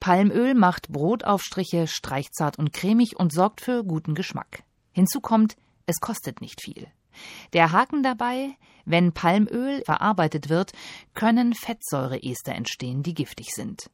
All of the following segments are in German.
Palmöl macht Brotaufstriche streichzart und cremig und sorgt für guten Geschmack. Hinzu kommt, es kostet nicht viel. Der Haken dabei, wenn Palmöl verarbeitet wird, können Fettsäureester entstehen, die giftig sind.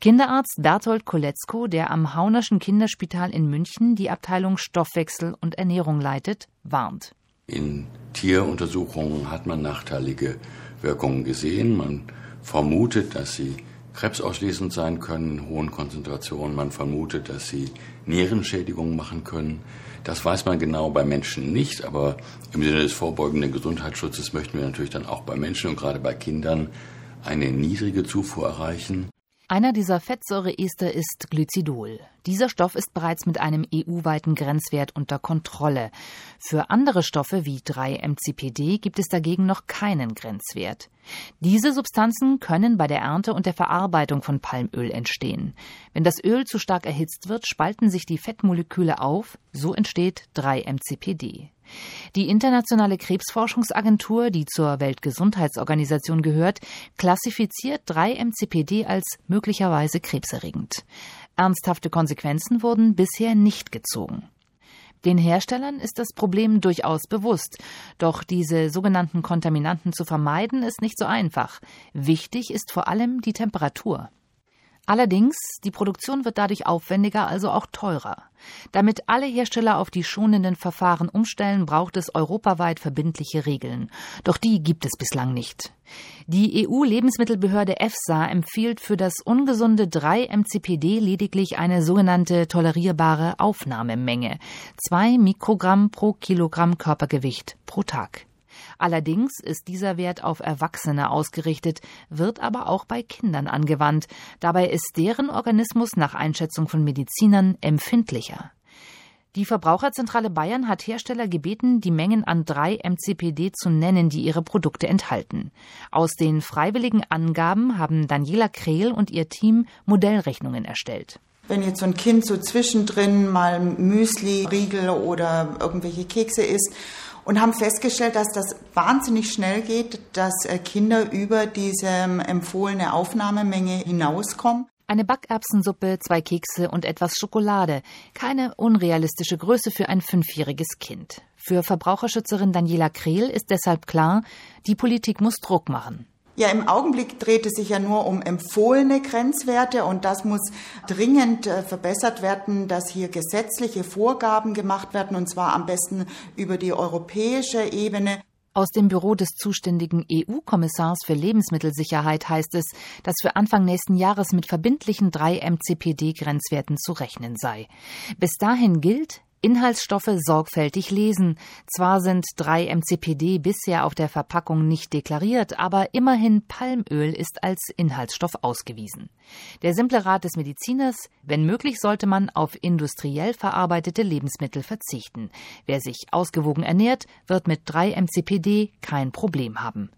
Kinderarzt Berthold Koletzko, der am Haunerschen Kinderspital in München die Abteilung Stoffwechsel und Ernährung leitet, warnt. In Tieruntersuchungen hat man nachteilige Wirkungen gesehen. Man vermutet, dass sie krebsauslesend sein können in hohen Konzentrationen. Man vermutet, dass sie Nierenschädigungen machen können. Das weiß man genau bei Menschen nicht, aber im Sinne des vorbeugenden Gesundheitsschutzes möchten wir natürlich dann auch bei Menschen und gerade bei Kindern eine niedrige Zufuhr erreichen. Einer dieser Fettsäureester ist Glycidol. Dieser Stoff ist bereits mit einem EU-weiten Grenzwert unter Kontrolle. Für andere Stoffe wie 3-MCPD gibt es dagegen noch keinen Grenzwert. Diese Substanzen können bei der Ernte und der Verarbeitung von Palmöl entstehen. Wenn das Öl zu stark erhitzt wird, spalten sich die Fettmoleküle auf, so entsteht 3-MCPD. Die Internationale Krebsforschungsagentur, die zur Weltgesundheitsorganisation gehört, klassifiziert 3-MCPD als möglicherweise krebserregend. Ernsthafte Konsequenzen wurden bisher nicht gezogen. Den Herstellern ist das Problem durchaus bewusst, doch diese sogenannten Kontaminanten zu vermeiden ist nicht so einfach. Wichtig ist vor allem die Temperatur. Allerdings, die Produktion wird dadurch aufwendiger, also auch teurer. Damit alle Hersteller auf die schonenden Verfahren umstellen, braucht es europaweit verbindliche Regeln. Doch die gibt es bislang nicht. Die EU-Lebensmittelbehörde EFSA empfiehlt für das ungesunde 3-MCPD lediglich eine sogenannte tolerierbare Aufnahmemenge. Zwei Mikrogramm pro Kilogramm Körpergewicht pro Tag. Allerdings ist dieser Wert auf Erwachsene ausgerichtet, wird aber auch bei Kindern angewandt. Dabei ist deren Organismus nach Einschätzung von Medizinern empfindlicher. Die Verbraucherzentrale Bayern hat Hersteller gebeten, die Mengen an 3 MCPD zu nennen, die ihre Produkte enthalten. Aus den freiwilligen Angaben haben Daniela Krehl und ihr Team Modellrechnungen erstellt. Wenn jetzt so ein Kind so zwischendrin mal Müsli, Riegel oder irgendwelche Kekse isst und haben festgestellt, dass das wahnsinnig schnell geht, dass äh, Kinder über diese ähm, empfohlene Aufnahmemenge hinauskommen. Eine Backerbsensuppe, zwei Kekse und etwas Schokolade. Keine unrealistische Größe für ein fünfjähriges Kind. Für Verbraucherschützerin Daniela Krehl ist deshalb klar, die Politik muss Druck machen. Ja, im Augenblick dreht es sich ja nur um empfohlene Grenzwerte und das muss dringend äh, verbessert werden, dass hier gesetzliche Vorgaben gemacht werden und zwar am besten über die europäische Ebene. Aus dem Büro des zuständigen EU-Kommissars für Lebensmittelsicherheit heißt es, dass für Anfang nächsten Jahres mit verbindlichen 3 MCPD-Grenzwerten zu rechnen sei. Bis dahin gilt, Inhaltsstoffe sorgfältig lesen. Zwar sind 3 MCPD bisher auf der Verpackung nicht deklariert, aber immerhin Palmöl ist als Inhaltsstoff ausgewiesen. Der simple Rat des Mediziners, wenn möglich sollte man auf industriell verarbeitete Lebensmittel verzichten. Wer sich ausgewogen ernährt, wird mit 3 MCPD kein Problem haben.